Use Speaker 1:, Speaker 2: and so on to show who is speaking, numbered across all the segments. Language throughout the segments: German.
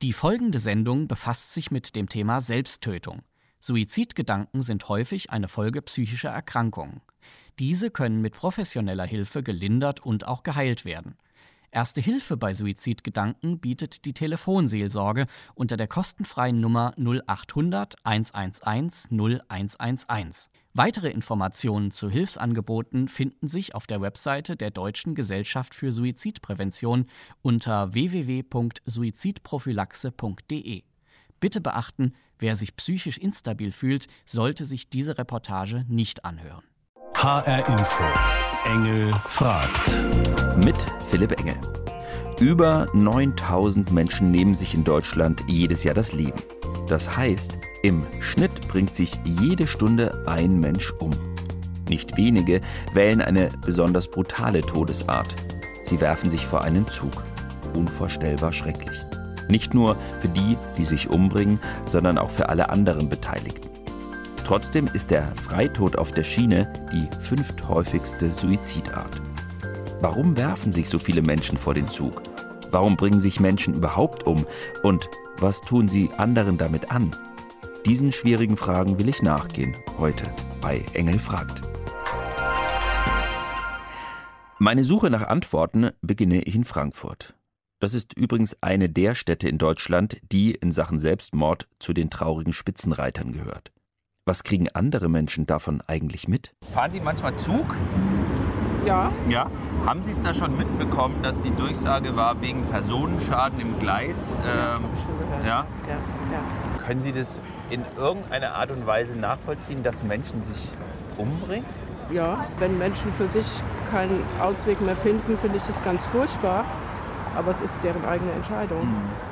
Speaker 1: Die folgende Sendung befasst sich mit dem Thema Selbsttötung. Suizidgedanken sind häufig eine Folge psychischer Erkrankungen. Diese können mit professioneller Hilfe gelindert und auch geheilt werden. Erste Hilfe bei Suizidgedanken bietet die Telefonseelsorge unter der kostenfreien Nummer 0800 111 0111. Weitere Informationen zu Hilfsangeboten finden sich auf der Webseite der Deutschen Gesellschaft für Suizidprävention unter www.suizidprophylaxe.de. Bitte beachten, wer sich psychisch instabil fühlt, sollte sich diese Reportage nicht anhören.
Speaker 2: HR Info. Engel fragt.
Speaker 3: Mit Philipp Engel. Über 9000 Menschen nehmen sich in Deutschland jedes Jahr das Leben. Das heißt, im Schnitt bringt sich jede Stunde ein Mensch um. Nicht wenige wählen eine besonders brutale Todesart. Sie werfen sich vor einen Zug. Unvorstellbar schrecklich. Nicht nur für die, die sich umbringen, sondern auch für alle anderen Beteiligten. Trotzdem ist der Freitod auf der Schiene die fünfthäufigste Suizidart. Warum werfen sich so viele Menschen vor den Zug? Warum bringen sich Menschen überhaupt um? Und was tun sie anderen damit an? Diesen schwierigen Fragen will ich nachgehen, heute bei Engel fragt. Meine Suche nach Antworten beginne ich in Frankfurt. Das ist übrigens eine der Städte in Deutschland, die in Sachen Selbstmord zu den traurigen Spitzenreitern gehört. Was kriegen andere Menschen davon eigentlich mit?
Speaker 4: Fahren Sie manchmal Zug?
Speaker 5: Ja.
Speaker 4: Ja. Haben Sie es da schon mitbekommen, dass die Durchsage war wegen Personenschaden im Gleis?
Speaker 5: Ähm, schon gehört.
Speaker 4: Ja?
Speaker 5: Ja, ja.
Speaker 4: Können Sie das in irgendeiner Art und Weise nachvollziehen, dass Menschen sich umbringen?
Speaker 5: Ja, wenn Menschen für sich keinen Ausweg mehr finden, finde ich das ganz furchtbar. Aber es ist deren eigene Entscheidung. Mhm.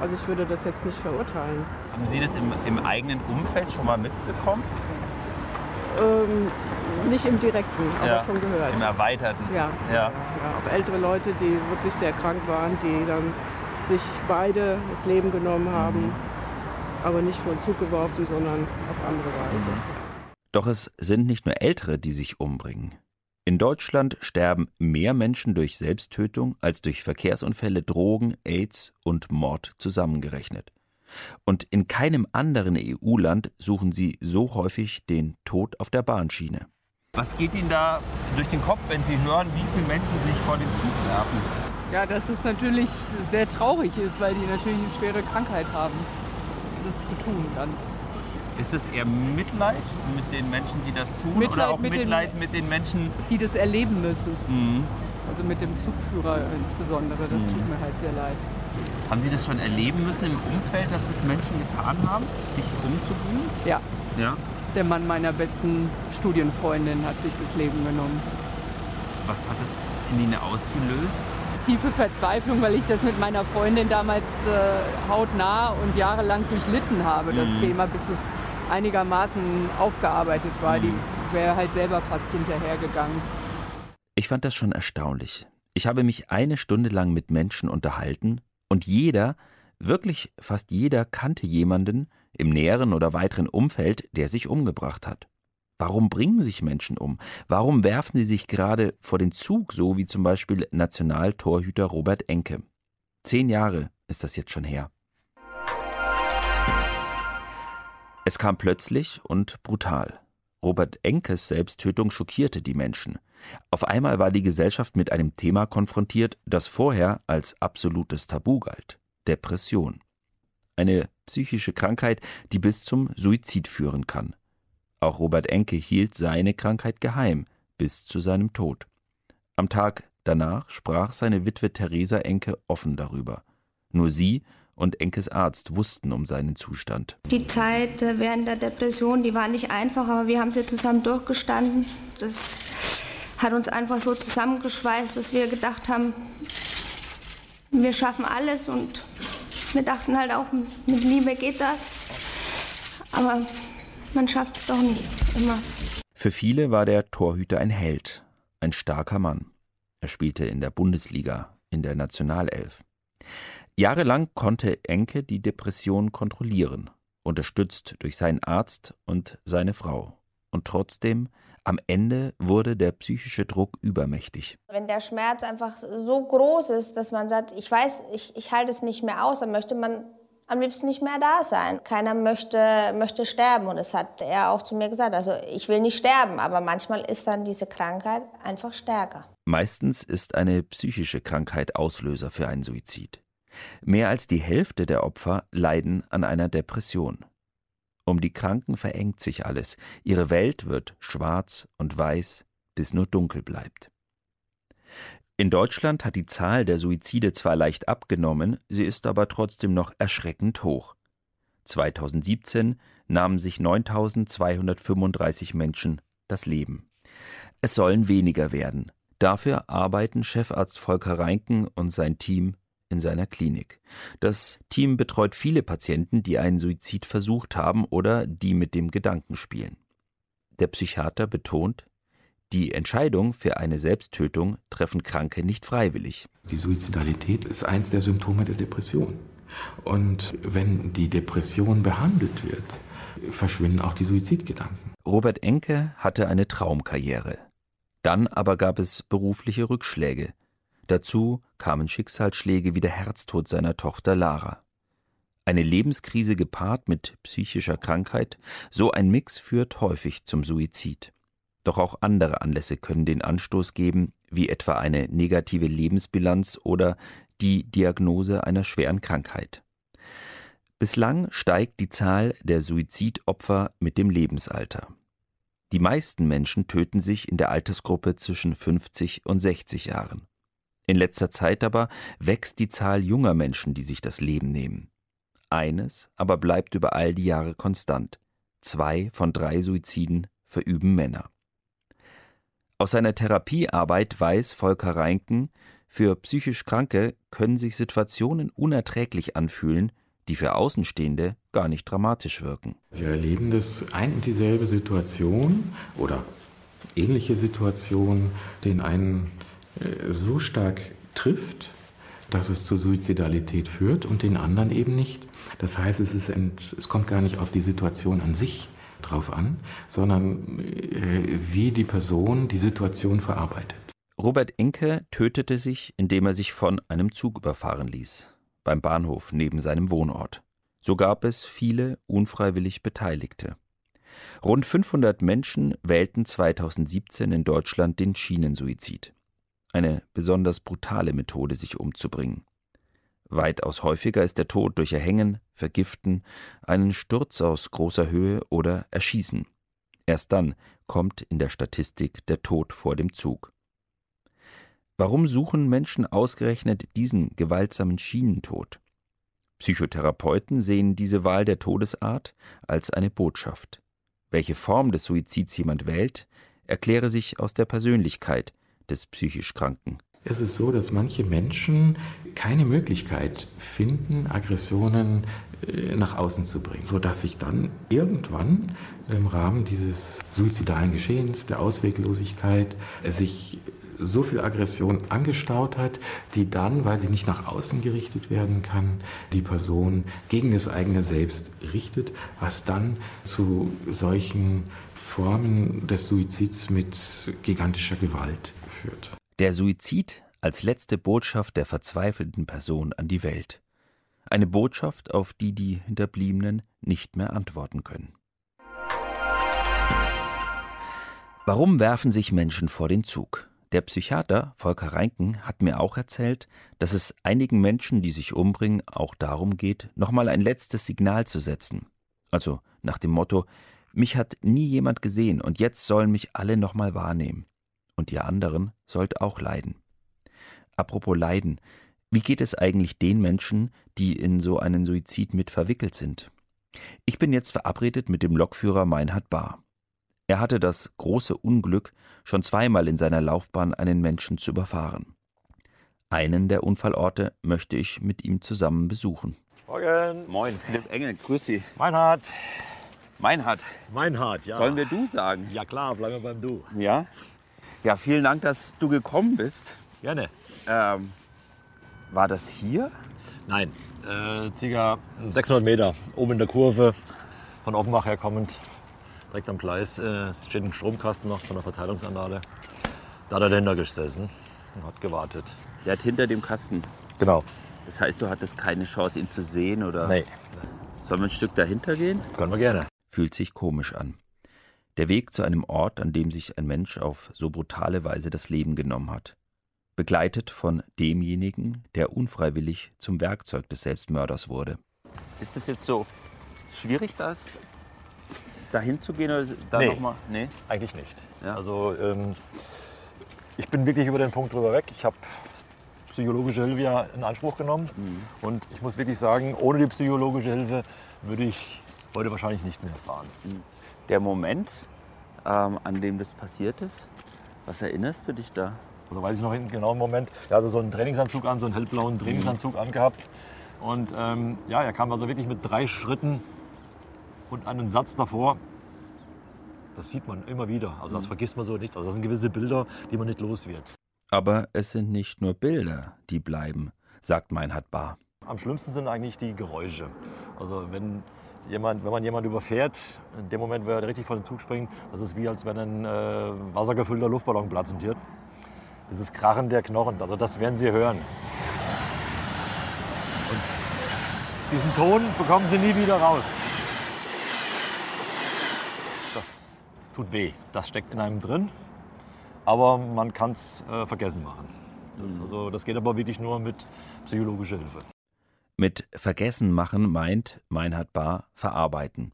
Speaker 5: Also ich würde das jetzt nicht verurteilen.
Speaker 4: Haben Sie das im, im eigenen Umfeld schon mal mitbekommen?
Speaker 5: Ähm, nicht im direkten, aber ja, schon gehört.
Speaker 4: Im erweiterten?
Speaker 5: Ja, ja. ja. Auch ältere Leute, die wirklich sehr krank waren, die dann sich beide das Leben genommen haben, mhm. aber nicht vor den Zug geworfen, sondern auf andere Weise. Mhm.
Speaker 3: Doch es sind nicht nur Ältere, die sich umbringen. In Deutschland sterben mehr Menschen durch Selbsttötung als durch Verkehrsunfälle, Drogen, AIDS und Mord zusammengerechnet. Und in keinem anderen EU-Land suchen sie so häufig den Tod auf der Bahnschiene.
Speaker 4: Was geht Ihnen da durch den Kopf, wenn Sie hören, wie viele Menschen sich vor den Zug werfen?
Speaker 6: Ja, dass es natürlich sehr traurig ist, weil die natürlich eine schwere Krankheit haben, das zu tun dann.
Speaker 4: Ist es eher Mitleid mit den Menschen, die das tun?
Speaker 6: Mitleid
Speaker 4: oder auch
Speaker 6: mit
Speaker 4: Mitleid
Speaker 6: den,
Speaker 4: mit den Menschen,
Speaker 6: die das erleben müssen?
Speaker 4: Mhm.
Speaker 6: Also mit dem Zugführer insbesondere, das mhm. tut mir halt sehr leid.
Speaker 4: Haben Sie das schon erleben müssen im Umfeld, dass das Menschen getan haben, sich umzubringen?
Speaker 6: Ja.
Speaker 4: ja.
Speaker 6: Der Mann meiner besten Studienfreundin hat sich das Leben genommen.
Speaker 4: Was hat das in Ihnen ausgelöst?
Speaker 6: Tiefe Verzweiflung, weil ich das mit meiner Freundin damals äh, hautnah und jahrelang durchlitten habe, das mhm. Thema, bis es einigermaßen aufgearbeitet war. Die wäre halt selber fast hinterhergegangen.
Speaker 3: Ich fand das schon erstaunlich. Ich habe mich eine Stunde lang mit Menschen unterhalten und jeder, wirklich fast jeder kannte jemanden im näheren oder weiteren Umfeld, der sich umgebracht hat. Warum bringen sich Menschen um? Warum werfen sie sich gerade vor den Zug, so wie zum Beispiel Nationaltorhüter Robert Enke? Zehn Jahre ist das jetzt schon her. Es kam plötzlich und brutal. Robert Enkes Selbsttötung schockierte die Menschen. Auf einmal war die Gesellschaft mit einem Thema konfrontiert, das vorher als absolutes Tabu galt Depression. Eine psychische Krankheit, die bis zum Suizid führen kann. Auch Robert Enke hielt seine Krankheit geheim bis zu seinem Tod. Am Tag danach sprach seine Witwe Theresa Enke offen darüber. Nur sie und Enkes Arzt wussten um seinen Zustand.
Speaker 7: Die Zeit äh, während der Depression, die war nicht einfach, aber wir haben sie zusammen durchgestanden. Das hat uns einfach so zusammengeschweißt, dass wir gedacht haben, wir schaffen alles und wir dachten halt auch, mit Liebe geht das. Aber man schafft es doch nicht immer.
Speaker 3: Für viele war der Torhüter ein Held, ein starker Mann. Er spielte in der Bundesliga, in der Nationalelf. Jahrelang konnte Enke die Depression kontrollieren, unterstützt durch seinen Arzt und seine Frau. Und trotzdem, Am Ende wurde der psychische Druck übermächtig.
Speaker 7: Wenn der Schmerz einfach so groß ist, dass man sagt, ich weiß, ich, ich halte es nicht mehr aus, dann möchte man am liebsten nicht mehr da sein. Keiner möchte, möchte sterben und das hat er auch zu mir gesagt. Also ich will nicht sterben, aber manchmal ist dann diese Krankheit einfach stärker.
Speaker 3: Meistens ist eine psychische Krankheit Auslöser für einen Suizid. Mehr als die Hälfte der Opfer leiden an einer Depression. Um die Kranken verengt sich alles, ihre Welt wird schwarz und weiß, bis nur dunkel bleibt. In Deutschland hat die Zahl der Suizide zwar leicht abgenommen, sie ist aber trotzdem noch erschreckend hoch. 2017 nahmen sich 9235 Menschen das Leben. Es sollen weniger werden. Dafür arbeiten Chefarzt Volker Reinken und sein Team in seiner Klinik. Das Team betreut viele Patienten, die einen Suizid versucht haben oder die mit dem Gedanken spielen. Der Psychiater betont, die Entscheidung für eine Selbsttötung treffen Kranke nicht freiwillig.
Speaker 8: Die Suizidalität ist eins der Symptome der Depression. Und wenn die Depression behandelt wird, verschwinden auch die Suizidgedanken.
Speaker 3: Robert Enke hatte eine Traumkarriere. Dann aber gab es berufliche Rückschläge. Dazu kamen Schicksalsschläge wie der Herztod seiner Tochter Lara. Eine Lebenskrise gepaart mit psychischer Krankheit, so ein Mix führt häufig zum Suizid. Doch auch andere Anlässe können den Anstoß geben, wie etwa eine negative Lebensbilanz oder die Diagnose einer schweren Krankheit. Bislang steigt die Zahl der Suizidopfer mit dem Lebensalter. Die meisten Menschen töten sich in der Altersgruppe zwischen 50 und 60 Jahren. In letzter Zeit aber wächst die Zahl junger Menschen, die sich das Leben nehmen. Eines aber bleibt über all die Jahre konstant. Zwei von drei Suiziden verüben Männer. Aus seiner Therapiearbeit weiß Volker Reinken, für psychisch Kranke können sich Situationen unerträglich anfühlen, die für Außenstehende gar nicht dramatisch wirken.
Speaker 8: Wir erleben das ein und dieselbe Situation oder ähnliche Situation, den einen so stark trifft, dass es zur Suizidalität führt und den anderen eben nicht. Das heißt, es, ist ent, es kommt gar nicht auf die Situation an sich drauf an, sondern äh, wie die Person die Situation verarbeitet.
Speaker 3: Robert Enke tötete sich, indem er sich von einem Zug überfahren ließ, beim Bahnhof neben seinem Wohnort. So gab es viele unfreiwillig Beteiligte. Rund 500 Menschen wählten 2017 in Deutschland den Schienensuizid eine besonders brutale Methode, sich umzubringen. Weitaus häufiger ist der Tod durch Erhängen, Vergiften, einen Sturz aus großer Höhe oder Erschießen. Erst dann kommt in der Statistik der Tod vor dem Zug. Warum suchen Menschen ausgerechnet diesen gewaltsamen Schienentod? Psychotherapeuten sehen diese Wahl der Todesart als eine Botschaft. Welche Form des Suizids jemand wählt, erkläre sich aus der Persönlichkeit, des psychisch Kranken.
Speaker 8: Es ist so, dass manche Menschen keine Möglichkeit finden, Aggressionen äh, nach außen zu bringen, sodass sich dann irgendwann im Rahmen dieses suizidalen Geschehens, der Ausweglosigkeit, sich so viel Aggression angestaut hat, die dann, weil sie nicht nach außen gerichtet werden kann, die Person gegen das eigene Selbst richtet, was dann zu solchen Formen des Suizids mit gigantischer Gewalt führt.
Speaker 3: Der Suizid als letzte Botschaft der verzweifelten Person an die Welt. Eine Botschaft, auf die die Hinterbliebenen nicht mehr antworten können. Warum werfen sich Menschen vor den Zug? Der Psychiater Volker Reinken hat mir auch erzählt, dass es einigen Menschen, die sich umbringen, auch darum geht, nochmal ein letztes Signal zu setzen. Also nach dem Motto, mich hat nie jemand gesehen und jetzt sollen mich alle nochmal wahrnehmen und ihr anderen sollt auch leiden. Apropos Leiden, wie geht es eigentlich den Menschen, die in so einen Suizid mit verwickelt sind? Ich bin jetzt verabredet mit dem Lokführer Meinhard Bahr. Er hatte das große Unglück, schon zweimal in seiner Laufbahn einen Menschen zu überfahren. Einen der Unfallorte möchte ich mit ihm zusammen besuchen.
Speaker 4: Morgen. Moin, Philipp Engel, grüß Sie.
Speaker 9: Meinhard.
Speaker 4: Meinhard.
Speaker 9: Meinhard, ja.
Speaker 4: Sollen wir du sagen?
Speaker 9: Ja klar, bleiben wir beim Du.
Speaker 4: Ja? Ja, vielen Dank, dass du gekommen bist.
Speaker 9: Gerne.
Speaker 4: Ähm, war das hier?
Speaker 9: Nein, äh, circa 600 Meter oben in der Kurve, von Offenbach her kommend. direkt am Gleis äh, steht ein Stromkasten noch von der Verteilungsanlage. Da hat er dahinter gesessen und hat gewartet.
Speaker 3: Der hat hinter dem Kasten.
Speaker 9: Genau.
Speaker 3: Das heißt, du hattest keine Chance, ihn zu sehen, oder?
Speaker 9: Nee.
Speaker 3: Sollen wir ein Stück dahinter gehen?
Speaker 9: Können wir gerne.
Speaker 3: Fühlt sich komisch an. Der Weg zu einem Ort, an dem sich ein Mensch auf so brutale Weise das Leben genommen hat. Begleitet von demjenigen, der unfreiwillig zum Werkzeug des Selbstmörders wurde. Ist es jetzt so schwierig, das dahin zu gehen oder da
Speaker 9: Nee.
Speaker 3: noch mal? Nee.
Speaker 9: Eigentlich nicht.
Speaker 3: Ja.
Speaker 9: Also ähm, ich bin wirklich über den Punkt drüber weg. Ich habe psychologische Hilfe ja in Anspruch genommen. Und ich muss wirklich sagen, ohne die psychologische Hilfe würde ich heute wahrscheinlich nicht mehr fahren.
Speaker 3: Der Moment, ähm, an dem das passiert ist, was erinnerst du dich da?
Speaker 9: Also weiß ich noch einen genauen Moment. Er hatte so einen Trainingsanzug an, so einen hellblauen Trainingsanzug angehabt. Und ähm, ja, er kam also wirklich mit drei Schritten und einen Satz davor. Das sieht man immer wieder. Also das vergisst man so nicht. Also das sind gewisse Bilder, die man nicht los wird.
Speaker 3: Aber es sind nicht nur Bilder, die bleiben, sagt Meinhard Bar.
Speaker 9: Am schlimmsten sind eigentlich die Geräusche. Also wenn, jemand, wenn man jemanden überfährt, in dem Moment, wo er richtig vor den Zug springt, das ist wie als wenn ein äh, wassergefüllter Luftballon platzen wird. Dieses Krachen der Knochen, also das werden Sie hören. Und diesen Ton bekommen Sie nie wieder raus. Das tut weh. Das steckt in einem drin, aber man kann es äh, vergessen machen. Das, also, das geht aber wirklich nur mit psychologischer Hilfe.
Speaker 3: Mit Vergessen machen meint Meinhard Bar verarbeiten.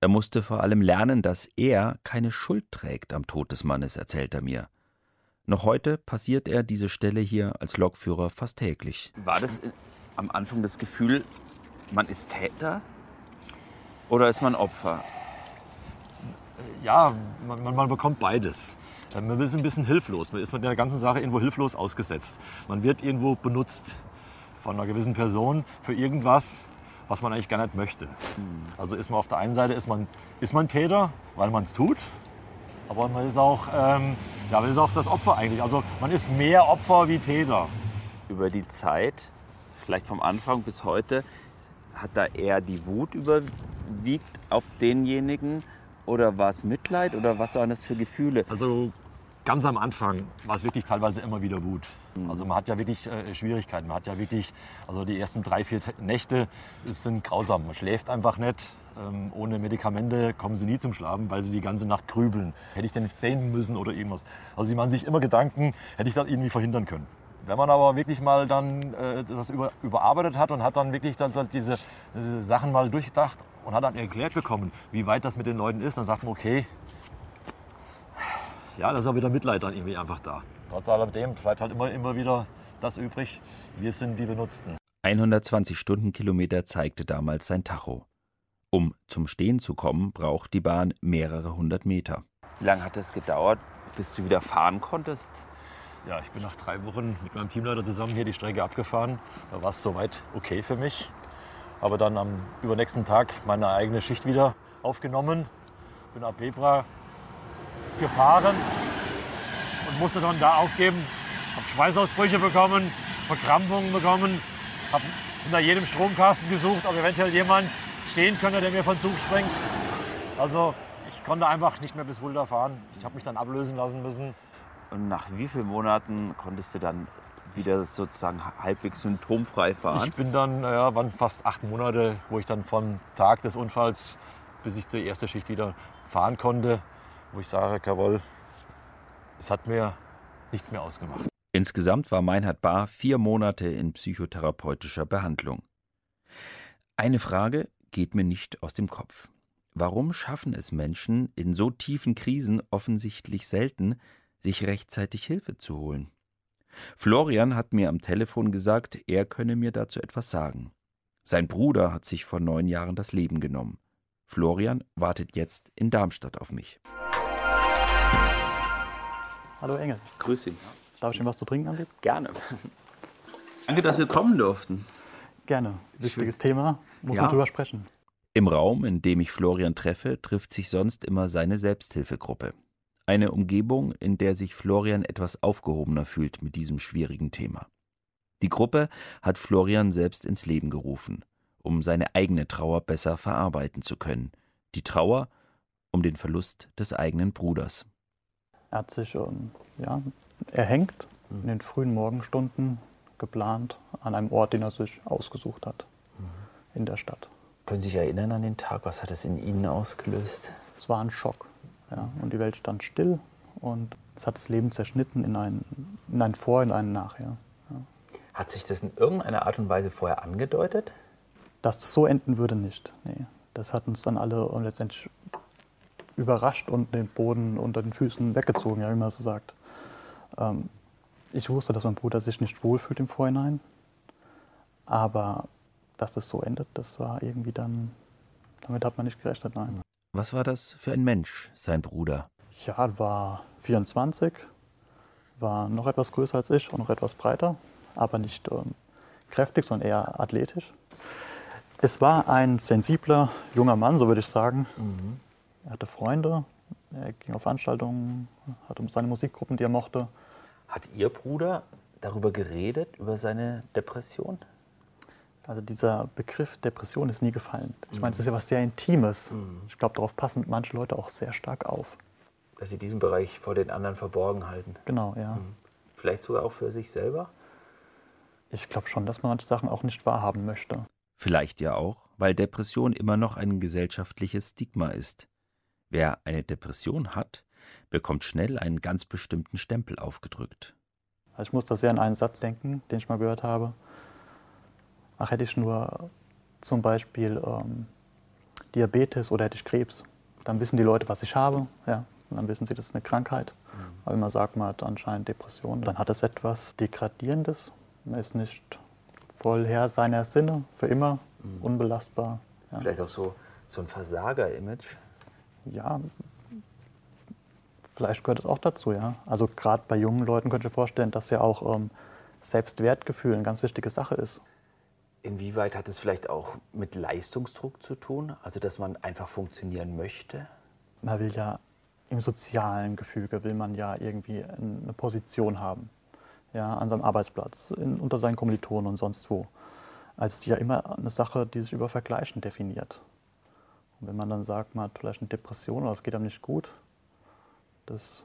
Speaker 3: Er musste vor allem lernen, dass er keine Schuld trägt am Tod des Mannes, erzählt er mir. Noch heute passiert er diese Stelle hier als Lokführer fast täglich. War das am Anfang das Gefühl, man ist Täter oder ist man Opfer?
Speaker 9: Ja, man, man, man bekommt beides. Äh, Man ist ein bisschen hilflos. Man ist mit der ganzen Sache irgendwo hilflos ausgesetzt. Man wird irgendwo benutzt von einer gewissen Person für irgendwas, was man eigentlich gar nicht möchte. Also ist man auf der einen Seite ist man, ist man Täter, weil man es tut. Aber man ist auch, ähm, ja, man ist auch das Opfer eigentlich. Also man ist mehr Opfer wie Täter.
Speaker 3: Über die Zeit, vielleicht vom Anfang bis heute, hat da eher die Wut überwiegt auf denjenigen oder war es Mitleid oder was waren das für Gefühle?
Speaker 9: Also ganz am Anfang war es wirklich teilweise immer wieder Wut. Also man hat ja wirklich äh, Schwierigkeiten. Man hat ja wirklich, also die ersten drei, vier Nächte sind grausam. Man schläft einfach nicht. Ähm, ohne Medikamente kommen sie nie zum Schlafen, weil sie die ganze Nacht grübeln. Hätte ich denn nicht sehen müssen oder irgendwas. Also sie machen sich immer Gedanken, hätte ich das irgendwie verhindern können. Wenn man aber wirklich mal dann äh, das über, überarbeitet hat und hat dann wirklich dann diese, diese Sachen mal durchgedacht und hat dann erklärt bekommen, wie weit das mit den Leuten ist, dann sagt man, okay, ja, da ist auch wieder Mitleid dann irgendwie einfach da. Trotz alledem bleibt halt immer, immer wieder das übrig, wir sind die Benutzten.
Speaker 3: 120 Stundenkilometer zeigte damals sein Tacho. Um zum Stehen zu kommen, braucht die Bahn mehrere hundert Meter. Wie lange hat es gedauert, bis du wieder fahren konntest?
Speaker 9: Ja, ich bin nach drei Wochen mit meinem Teamleiter zusammen hier die Strecke abgefahren. Da war es soweit okay für mich. Aber dann am übernächsten Tag meine eigene Schicht wieder aufgenommen. Bin ab Bebra gefahren und musste dann da aufgeben. Habe Schweißausbrüche bekommen, Verkrampfungen bekommen. Habe hinter jedem Stromkasten gesucht, ob eventuell jemand stehen könnte, der mir von Zug springt. Also ich konnte einfach nicht mehr bis Fulda fahren. Ich habe mich dann ablösen lassen müssen.
Speaker 3: Und nach wie vielen Monaten konntest du dann wieder sozusagen halbwegs symptomfrei fahren?
Speaker 9: Ich bin dann, ja, waren fast acht Monate, wo ich dann vom Tag des Unfalls bis ich zur ersten Schicht wieder fahren konnte, wo ich sage, jawohl, es hat mir nichts mehr ausgemacht.
Speaker 3: Insgesamt war Meinhard Bar vier Monate in psychotherapeutischer Behandlung. Eine Frage geht mir nicht aus dem Kopf. Warum schaffen es Menschen in so tiefen Krisen offensichtlich selten, sich rechtzeitig Hilfe zu holen? Florian hat mir am Telefon gesagt, er könne mir dazu etwas sagen. Sein Bruder hat sich vor neun Jahren das Leben genommen. Florian wartet jetzt in Darmstadt auf mich.
Speaker 10: Hallo Engel.
Speaker 3: Grüß Sie.
Speaker 10: Darf ich Ihnen was zu trinken anbieten?
Speaker 3: Gerne. Danke, dass wir kommen durften.
Speaker 10: Gerne. Wichtiges Thema, muss
Speaker 3: Ja.
Speaker 10: man drüber sprechen.
Speaker 3: Im Raum, in dem ich Florian treffe, trifft sich sonst immer seine Selbsthilfegruppe. Eine Umgebung, in der sich Florian etwas aufgehobener fühlt mit diesem schwierigen Thema. Die Gruppe hat Florian selbst ins Leben gerufen, um seine eigene Trauer besser verarbeiten zu können. Die Trauer um den Verlust des eigenen Bruders.
Speaker 10: Er hat sich ähm, ja, erhängt in den frühen Morgenstunden geplant an einem Ort, den er sich ausgesucht hat in der Stadt.
Speaker 11: Können Sie sich erinnern an den Tag? Was hat es in Ihnen ausgelöst?
Speaker 10: Es war ein Schock. Ja, und die Welt stand still und es hat das Leben zerschnitten in ein, in ein Vor, in ein Nachher. Ja.
Speaker 11: Hat sich das in irgendeiner Art und Weise vorher angedeutet?
Speaker 10: Dass das so enden würde, nicht. Nee. Das hat uns dann alle letztendlich überrascht und den Boden unter den Füßen weggezogen, ja, wie man so sagt. Ähm, ich wusste, dass mein Bruder sich nicht wohlfühlt im Vorhinein, aber dass das so endet, das war irgendwie dann, damit hat man nicht gerechnet, nein.
Speaker 3: Was war das für ein Mensch, sein Bruder?
Speaker 10: Ja, war 24, war noch etwas größer als ich und noch etwas breiter, aber nicht ähm, kräftig, sondern eher athletisch. Es war ein sensibler junger Mann, so würde ich sagen. Mhm. Er hatte Freunde, er ging auf Veranstaltungen, hatte seine Musikgruppen, die er mochte.
Speaker 11: Hat Ihr Bruder darüber geredet, über seine Depression?
Speaker 10: Also dieser Begriff Depression ist nie gefallen. Ich meine, es ist ja was sehr Intimes. Mhm. Ich glaube, darauf passen manche Leute auch sehr stark auf.
Speaker 11: Dass sie diesen Bereich vor den anderen verborgen halten.
Speaker 10: Genau, ja.
Speaker 11: Mhm. Vielleicht sogar auch für sich selber?
Speaker 10: Ich glaube schon, dass man manche Sachen auch nicht wahrhaben möchte.
Speaker 3: Vielleicht ja auch, weil Depression immer noch ein gesellschaftliches Stigma ist. Wer eine Depression hat, bekommt schnell einen ganz bestimmten Stempel aufgedrückt.
Speaker 10: Also ich muss da sehr an einen Satz denken, den ich mal gehört habe. Ach, hätte ich nur zum Beispiel ähm, Diabetes oder hätte ich Krebs, dann wissen die Leute, was ich habe. Ja, und dann wissen sie, das ist eine Krankheit. Mhm. Aber wenn man sagt, man hat anscheinend Depression, dann hat es etwas Degradierendes. Man ist nicht voll Herr seiner Sinne, für immer, mhm. unbelastbar.
Speaker 11: Ja. Vielleicht auch so, so ein Versager-Image?
Speaker 10: Ja, vielleicht gehört es auch dazu, ja. Also gerade bei jungen Leuten könnte ich mir vorstellen, dass ja auch ähm, Selbstwertgefühl eine ganz wichtige Sache ist.
Speaker 11: Inwieweit hat es vielleicht auch mit Leistungsdruck zu tun? Also dass man einfach funktionieren möchte?
Speaker 10: Man will ja im sozialen Gefüge will man ja irgendwie eine Position haben ja, an seinem Arbeitsplatz, in, unter seinen Kommilitonen und sonst wo. Als ja immer eine Sache, die sich über Vergleichen definiert. Und wenn man dann sagt, man hat vielleicht eine Depression oder es geht einem nicht gut, das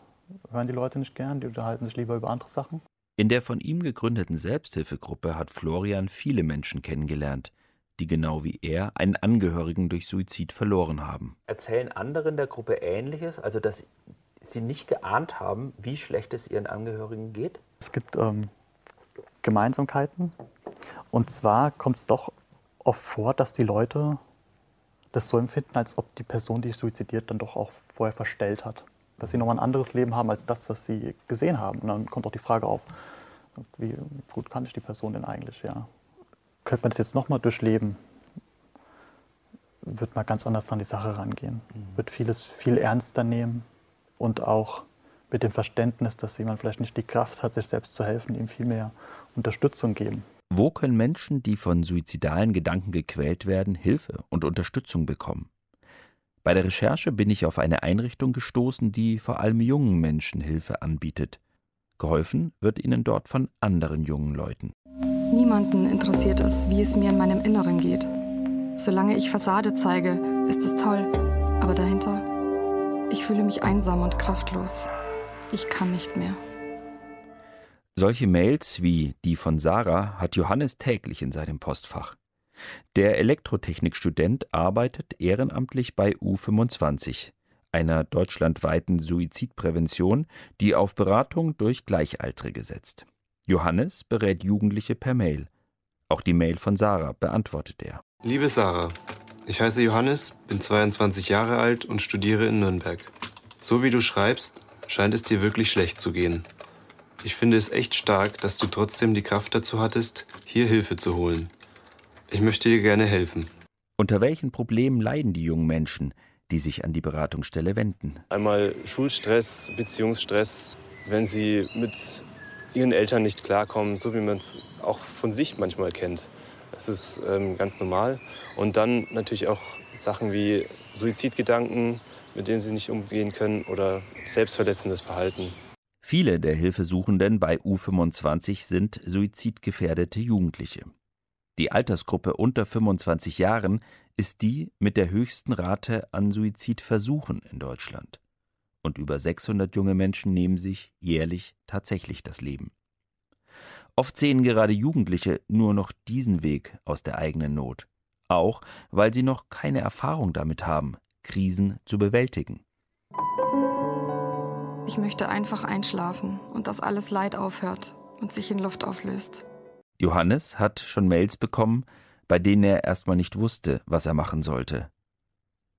Speaker 10: hören die Leute nicht gern, die unterhalten sich lieber über andere Sachen.
Speaker 3: In der von ihm gegründeten Selbsthilfegruppe hat Florian viele Menschen kennengelernt, die genau wie er einen Angehörigen durch Suizid verloren haben.
Speaker 11: Erzählen andere in der Gruppe Ähnliches, also dass sie nicht geahnt haben, wie schlecht es ihren Angehörigen geht?
Speaker 10: Es gibt ähm, Gemeinsamkeiten. Und zwar kommt es doch oft vor, dass die Leute das so empfinden, als ob die Person, die sich suizidiert, dann doch auch vorher verstellt hat. Dass sie nochmal ein anderes Leben haben als das, was sie gesehen haben. Und dann kommt auch die Frage auf, wie gut kann ich die Person denn eigentlich? Ja. Könnte man das jetzt nochmal durchleben, wird man ganz anders an die Sache rangehen. Mhm. Wird vieles viel ernster nehmen und auch mit dem Verständnis, dass jemand vielleicht nicht die Kraft hat, sich selbst zu helfen, ihm viel mehr Unterstützung geben.
Speaker 3: Wo können Menschen, die von suizidalen Gedanken gequält werden, Hilfe und Unterstützung bekommen? Bei der Recherche bin ich auf eine Einrichtung gestoßen, die vor allem jungen Menschen Hilfe anbietet. Geholfen wird ihnen dort von anderen jungen Leuten.
Speaker 12: Niemanden interessiert es, wie es mir in meinem Inneren geht. Solange ich Fassade zeige, ist es toll, aber dahinter, ich fühle mich einsam und kraftlos. Ich kann nicht mehr.
Speaker 3: Solche Mails wie die von Sarah hat Johannes täglich in seinem Postfach. Der Elektrotechnikstudent arbeitet ehrenamtlich bei U25, einer deutschlandweiten Suizidprävention, die auf Beratung durch Gleichaltrige setzt. Johannes berät Jugendliche per Mail. Auch die Mail von Sarah beantwortet er.
Speaker 13: Liebe Sarah, ich heiße Johannes, bin 22 Jahre alt und studiere in Nürnberg. So wie du schreibst, scheint es dir wirklich schlecht zu gehen. Ich finde es echt stark, dass du trotzdem die Kraft dazu hattest, hier Hilfe zu holen. Ich möchte dir gerne helfen.
Speaker 3: Unter welchen Problemen leiden die jungen Menschen, die sich an die Beratungsstelle wenden?
Speaker 13: Einmal Schulstress, Beziehungsstress, wenn sie mit ihren Eltern nicht klarkommen, so wie man es auch von sich manchmal kennt. Das ist ähm, ganz normal. Und dann natürlich auch Sachen wie Suizidgedanken, mit denen sie nicht umgehen können oder selbstverletzendes Verhalten.
Speaker 3: Viele der Hilfesuchenden bei U25 sind suizidgefährdete Jugendliche. Die Altersgruppe unter 25 Jahren ist die mit der höchsten Rate an Suizidversuchen in Deutschland. Und über 600 junge Menschen nehmen sich jährlich tatsächlich das Leben. Oft sehen gerade Jugendliche nur noch diesen Weg aus der eigenen Not, auch weil sie noch keine Erfahrung damit haben, Krisen zu bewältigen.
Speaker 12: Ich möchte einfach einschlafen und dass alles Leid aufhört und sich in Luft auflöst.
Speaker 3: Johannes hat schon Mails bekommen, bei denen er erstmal nicht wusste, was er machen sollte.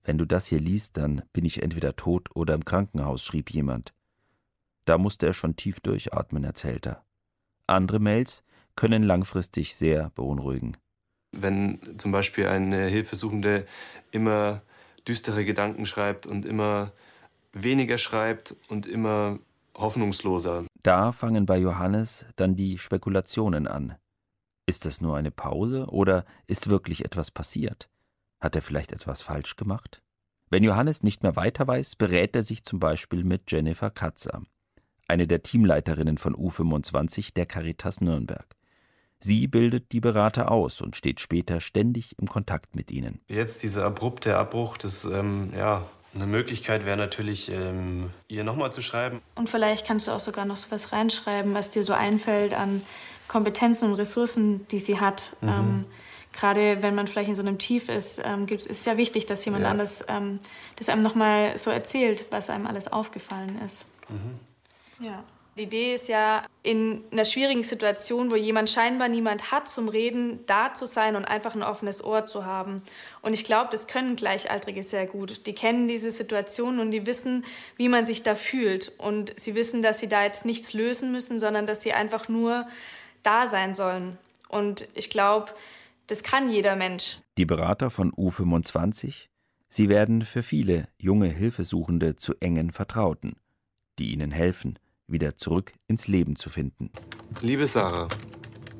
Speaker 3: Wenn du das hier liest, dann bin ich entweder tot oder im Krankenhaus, schrieb jemand. Da musste er schon tief durchatmen, erzählt er. Andere Mails können langfristig sehr beunruhigen.
Speaker 13: Wenn zum Beispiel eine Hilfesuchende immer düstere Gedanken schreibt und immer weniger schreibt und immer hoffnungsloser.
Speaker 3: Da fangen bei Johannes dann die Spekulationen an. Ist das nur eine Pause oder ist wirklich etwas passiert? Hat er vielleicht etwas falsch gemacht? Wenn Johannes nicht mehr weiter weiß, berät er sich zum Beispiel mit Jennifer Katzer, eine der Teamleiterinnen von U25 der Caritas Nürnberg. Sie bildet die Berater aus und steht später ständig im Kontakt mit ihnen.
Speaker 13: Jetzt dieser abrupte Abbruch, das ähm, ja, eine Möglichkeit wäre natürlich, ähm, ihr nochmal zu schreiben.
Speaker 14: Und vielleicht kannst du auch sogar noch so was reinschreiben, was dir so einfällt an Kompetenzen und Ressourcen, die sie hat. Mhm. Ähm, Gerade wenn man vielleicht in so einem Tief ist, ähm, ist es ja wichtig, dass jemand ja. anders ähm, das einem nochmal so erzählt, was einem alles aufgefallen ist. Mhm. Ja. Die Idee ist ja, in einer schwierigen Situation, wo jemand scheinbar niemand hat zum Reden, da zu sein und einfach ein offenes Ohr zu haben. Und ich glaube, das können Gleichaltrige sehr gut. Die kennen diese Situation und die wissen, wie man sich da fühlt. Und sie wissen, dass sie da jetzt nichts lösen müssen, sondern dass sie einfach nur da sein sollen. Und ich glaube, das kann jeder Mensch.
Speaker 3: Die Berater von U25, sie werden für viele junge Hilfesuchende zu engen Vertrauten, die ihnen helfen, wieder zurück ins Leben zu finden.
Speaker 13: Liebe Sarah,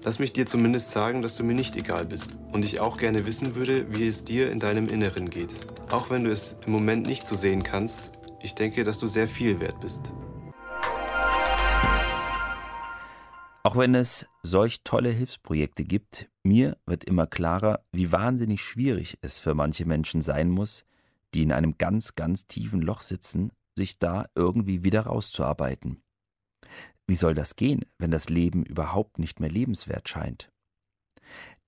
Speaker 13: lass mich dir zumindest sagen, dass du mir nicht egal bist und ich auch gerne wissen würde, wie es dir in deinem Inneren geht. Auch wenn du es im Moment nicht so sehen kannst, ich denke, dass du sehr viel wert bist.
Speaker 3: Auch wenn es solch tolle Hilfsprojekte gibt, mir wird immer klarer, wie wahnsinnig schwierig es für manche Menschen sein muss, die in einem ganz, ganz tiefen Loch sitzen, sich da irgendwie wieder rauszuarbeiten. Wie soll das gehen, wenn das Leben überhaupt nicht mehr lebenswert scheint?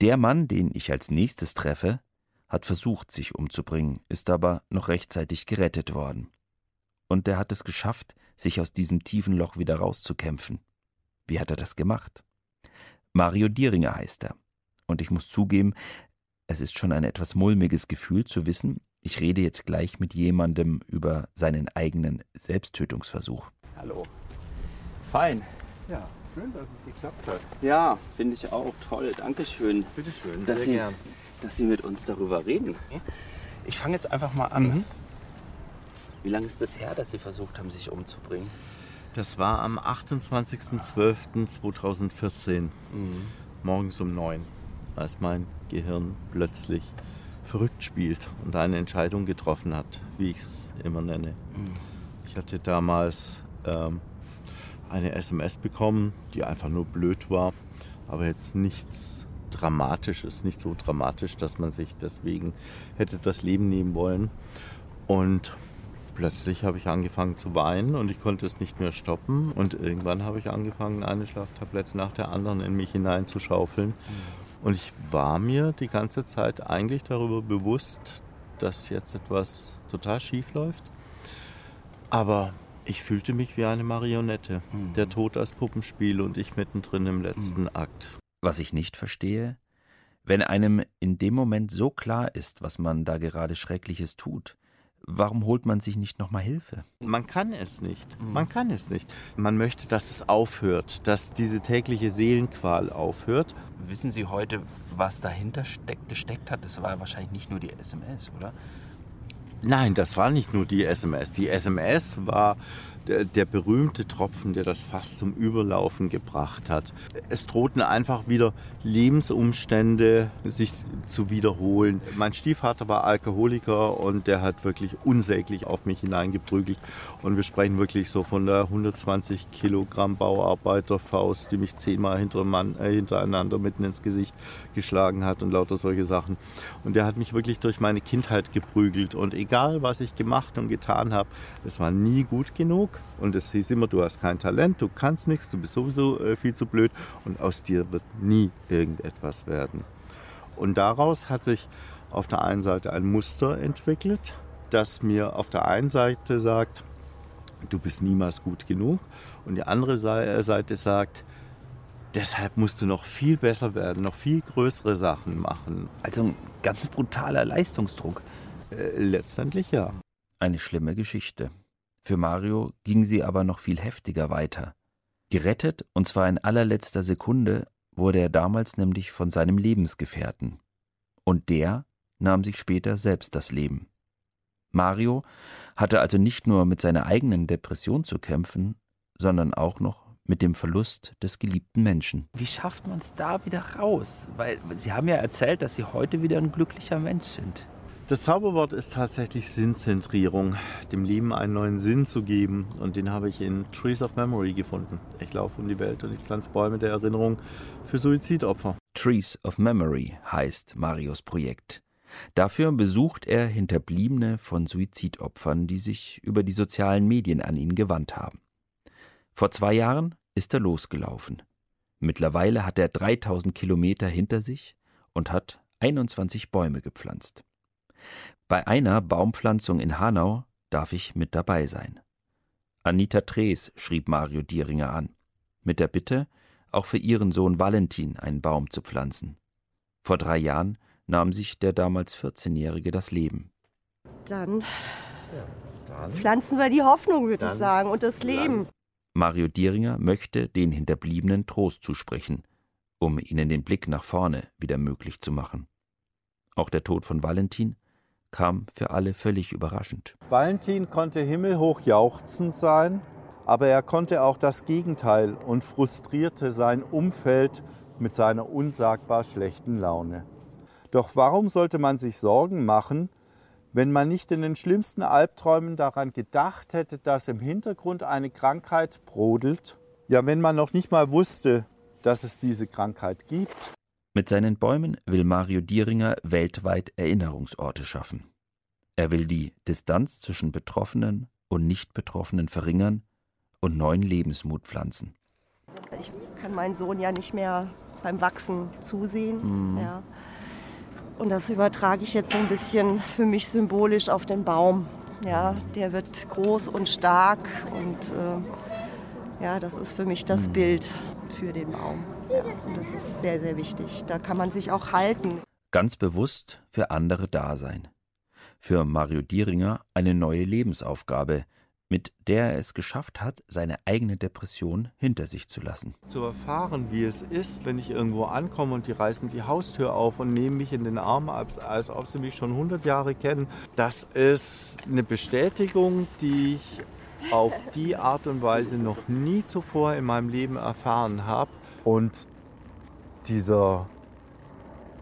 Speaker 3: Der Mann, den ich als nächstes treffe, hat versucht, sich umzubringen, ist aber noch rechtzeitig gerettet worden. Und er hat es geschafft, sich aus diesem tiefen Loch wieder rauszukämpfen. Wie hat er das gemacht? Mario Dieringer heißt er. Und ich muss zugeben, es ist schon ein etwas mulmiges Gefühl zu wissen, ich rede jetzt gleich mit jemandem über seinen eigenen Selbsttötungsversuch.
Speaker 15: Hallo. Fein.
Speaker 16: Ja, schön, dass es geklappt hat.
Speaker 15: Ja, finde ich auch toll. Dankeschön.
Speaker 16: Bitteschön,
Speaker 15: dass
Speaker 16: sehr
Speaker 15: Sie,
Speaker 16: gern.
Speaker 15: Dass Sie mit uns darüber reden. Ich fange jetzt einfach mal an.
Speaker 16: Mhm.
Speaker 15: Wie lange ist es das her, dass Sie versucht haben, sich umzubringen?
Speaker 16: Das war am 28.12.2014, mhm. morgens um neun, als mein Gehirn plötzlich verrückt spielt und eine Entscheidung getroffen hat, wie ich es immer nenne. Mhm. Ich hatte damals ähm, eine SMS bekommen, die einfach nur blöd war, aber jetzt nichts Dramatisches, nicht so dramatisch, dass man sich deswegen hätte das Leben nehmen wollen. Und plötzlich habe ich angefangen zu weinen und ich konnte es nicht mehr stoppen. Und irgendwann habe ich angefangen, eine Schlaftablette nach der anderen in mich hineinzuschaufeln. Mhm. Und ich war mir die ganze Zeit eigentlich darüber bewusst, dass jetzt etwas total schief läuft. Aber ich fühlte mich wie eine Marionette. Mhm. Der Tod als Puppenspiel und ich mittendrin im letzten mhm. Akt.
Speaker 3: Was ich nicht verstehe, wenn einem in dem Moment so klar ist, was man da gerade Schreckliches tut, warum holt man sich nicht nochmal Hilfe?
Speaker 16: Man kann es nicht. Mhm. Man kann es nicht. Man möchte, dass es aufhört, dass diese tägliche Seelenqual aufhört.
Speaker 15: Wissen Sie heute, was dahinter steck, gesteckt hat? Das war wahrscheinlich nicht nur die SMS, oder?
Speaker 16: Nein, das war nicht nur die SMS. Die SMS war der, der, berühmte Tropfen, der das fast zum Überlaufen gebracht hat. Es drohten einfach wieder Lebensumstände sich zu wiederholen. Mein Stiefvater war Alkoholiker und der hat wirklich unsäglich auf mich hineingeprügelt. Und wir sprechen wirklich so von der 120 Kilogramm Bauarbeiterfaust, die mich zehnmal äh, hintereinander mitten ins Gesicht geschlagen hat und lauter solche Sachen. Und der hat mich wirklich durch meine Kindheit geprügelt. Und egal, was ich gemacht und getan habe, es war nie gut genug. Und es hieß immer, du hast kein Talent, du kannst nichts, du bist sowieso äh, viel zu blöd und aus dir wird nie irgendetwas werden. Und daraus hat sich auf der einen Seite ein Muster entwickelt, das mir auf der einen Seite sagt, du bist niemals gut genug und die andere äh, Seite sagt, deshalb musst du noch viel besser werden, noch viel größere Sachen machen.
Speaker 11: Also ein ganz brutaler Leistungsdruck.
Speaker 16: Äh, letztendlich ja.
Speaker 3: Eine schlimme Geschichte. Für Mario ging sie aber noch viel heftiger weiter. Gerettet, und zwar in allerletzter Sekunde, wurde er damals nämlich von seinem Lebensgefährten. Und der nahm sich später selbst das Leben. Mario hatte also nicht nur mit seiner eigenen Depression zu kämpfen, sondern auch noch mit dem Verlust des geliebten Menschen.
Speaker 11: Wie schafft man es da wieder raus? Weil Sie haben ja erzählt, dass Sie heute wieder ein glücklicher Mensch sind.
Speaker 16: Das Zauberwort ist tatsächlich Sinnzentrierung, dem Leben einen neuen Sinn zu geben. Und den habe ich in Trees of Memory gefunden. Ich laufe um die Welt und ich pflanze Bäume der Erinnerung für Suizidopfer.
Speaker 3: Trees of Memory heißt Marios Projekt. Dafür besucht er Hinterbliebene von Suizidopfern, die sich über die sozialen Medien an ihn gewandt haben. Vor zwei Jahren ist er losgelaufen. Mittlerweile hat er 3000 Kilometer hinter sich und hat 21 Bäume gepflanzt. Bei einer Baumpflanzung in Hanau darf ich mit dabei sein. Anita Trees schrieb Mario Dieringer an, mit der Bitte, auch für ihren Sohn Valentin einen Baum zu pflanzen. Vor drei Jahren nahm sich der damals 14-Jährige das Leben.
Speaker 17: Dann, dann pflanzen wir die Hoffnung, würde ich sagen, und das Leben.
Speaker 3: Mario Dieringer möchte den Hinterbliebenen Trost zusprechen, um ihnen den Blick nach vorne wieder möglich zu machen. Auch der Tod von Valentin kam für alle völlig überraschend.
Speaker 16: Valentin konnte himmelhoch jauchzend sein, aber er konnte auch das Gegenteil und frustrierte sein Umfeld mit seiner unsagbar schlechten Laune. Doch warum sollte man sich Sorgen machen, wenn man nicht in den schlimmsten Albträumen daran gedacht hätte, dass im Hintergrund eine Krankheit brodelt? Ja, wenn man noch nicht mal wusste, dass es diese Krankheit gibt.
Speaker 3: Mit seinen Bäumen will Mario Dieringer weltweit Erinnerungsorte schaffen. Er will die Distanz zwischen Betroffenen und Nicht-Betroffenen verringern und neuen Lebensmut pflanzen.
Speaker 17: Ich kann meinen Sohn ja nicht mehr beim Wachsen zusehen. Mhm. Ja. Und das übertrage ich jetzt so ein bisschen für mich symbolisch auf den Baum. Ja, der wird groß und stark und äh, ja, das ist für mich das mhm. Bild für den Baum. Ja, und das ist sehr, sehr wichtig. Da kann man sich auch halten.
Speaker 3: Ganz bewusst für andere da sein. Für Mario Dieringer eine neue Lebensaufgabe, mit der er es geschafft hat, seine eigene Depression hinter sich zu lassen.
Speaker 16: Zu erfahren, wie es ist, wenn ich irgendwo ankomme und die reißen die Haustür auf und nehmen mich in den Arm, als, als ob sie mich schon 100 Jahre kennen, das ist eine Bestätigung, die ich auf die Art und Weise noch nie zuvor in meinem Leben erfahren habe. Und dieser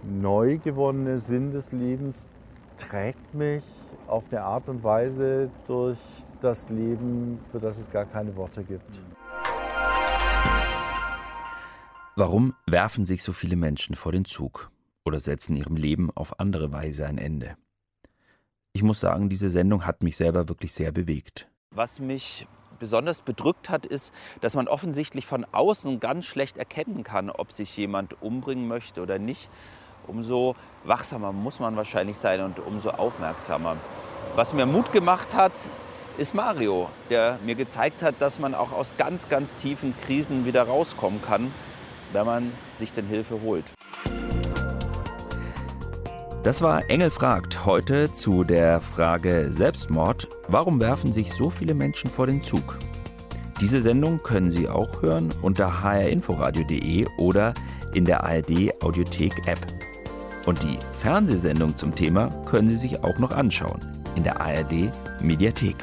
Speaker 16: neu gewonnene Sinn des Lebens trägt mich auf eine Art und Weise durch das Leben, für das es gar keine Worte gibt.
Speaker 3: Warum werfen sich so viele Menschen vor den Zug oder setzen ihrem Leben auf andere Weise ein Ende? Ich muss sagen, diese Sendung hat mich selber wirklich sehr bewegt.
Speaker 11: Was mich besonders bedrückt hat, ist, dass man offensichtlich von außen ganz schlecht erkennen kann, ob sich jemand umbringen möchte oder nicht. Umso wachsamer muss man wahrscheinlich sein und umso aufmerksamer. Was mir Mut gemacht hat, ist Mario, der mir gezeigt hat, dass man auch aus ganz, ganz tiefen Krisen wieder rauskommen kann, wenn man sich denn Hilfe holt.
Speaker 3: Das war Engel fragt heute zu der Frage Selbstmord. Warum werfen sich so viele Menschen vor den Zug? Diese Sendung können Sie auch hören unter hrinforadio.de oder in der ARD Audiothek App. Und die Fernsehsendung zum Thema können Sie sich auch noch anschauen in der ARD Mediathek.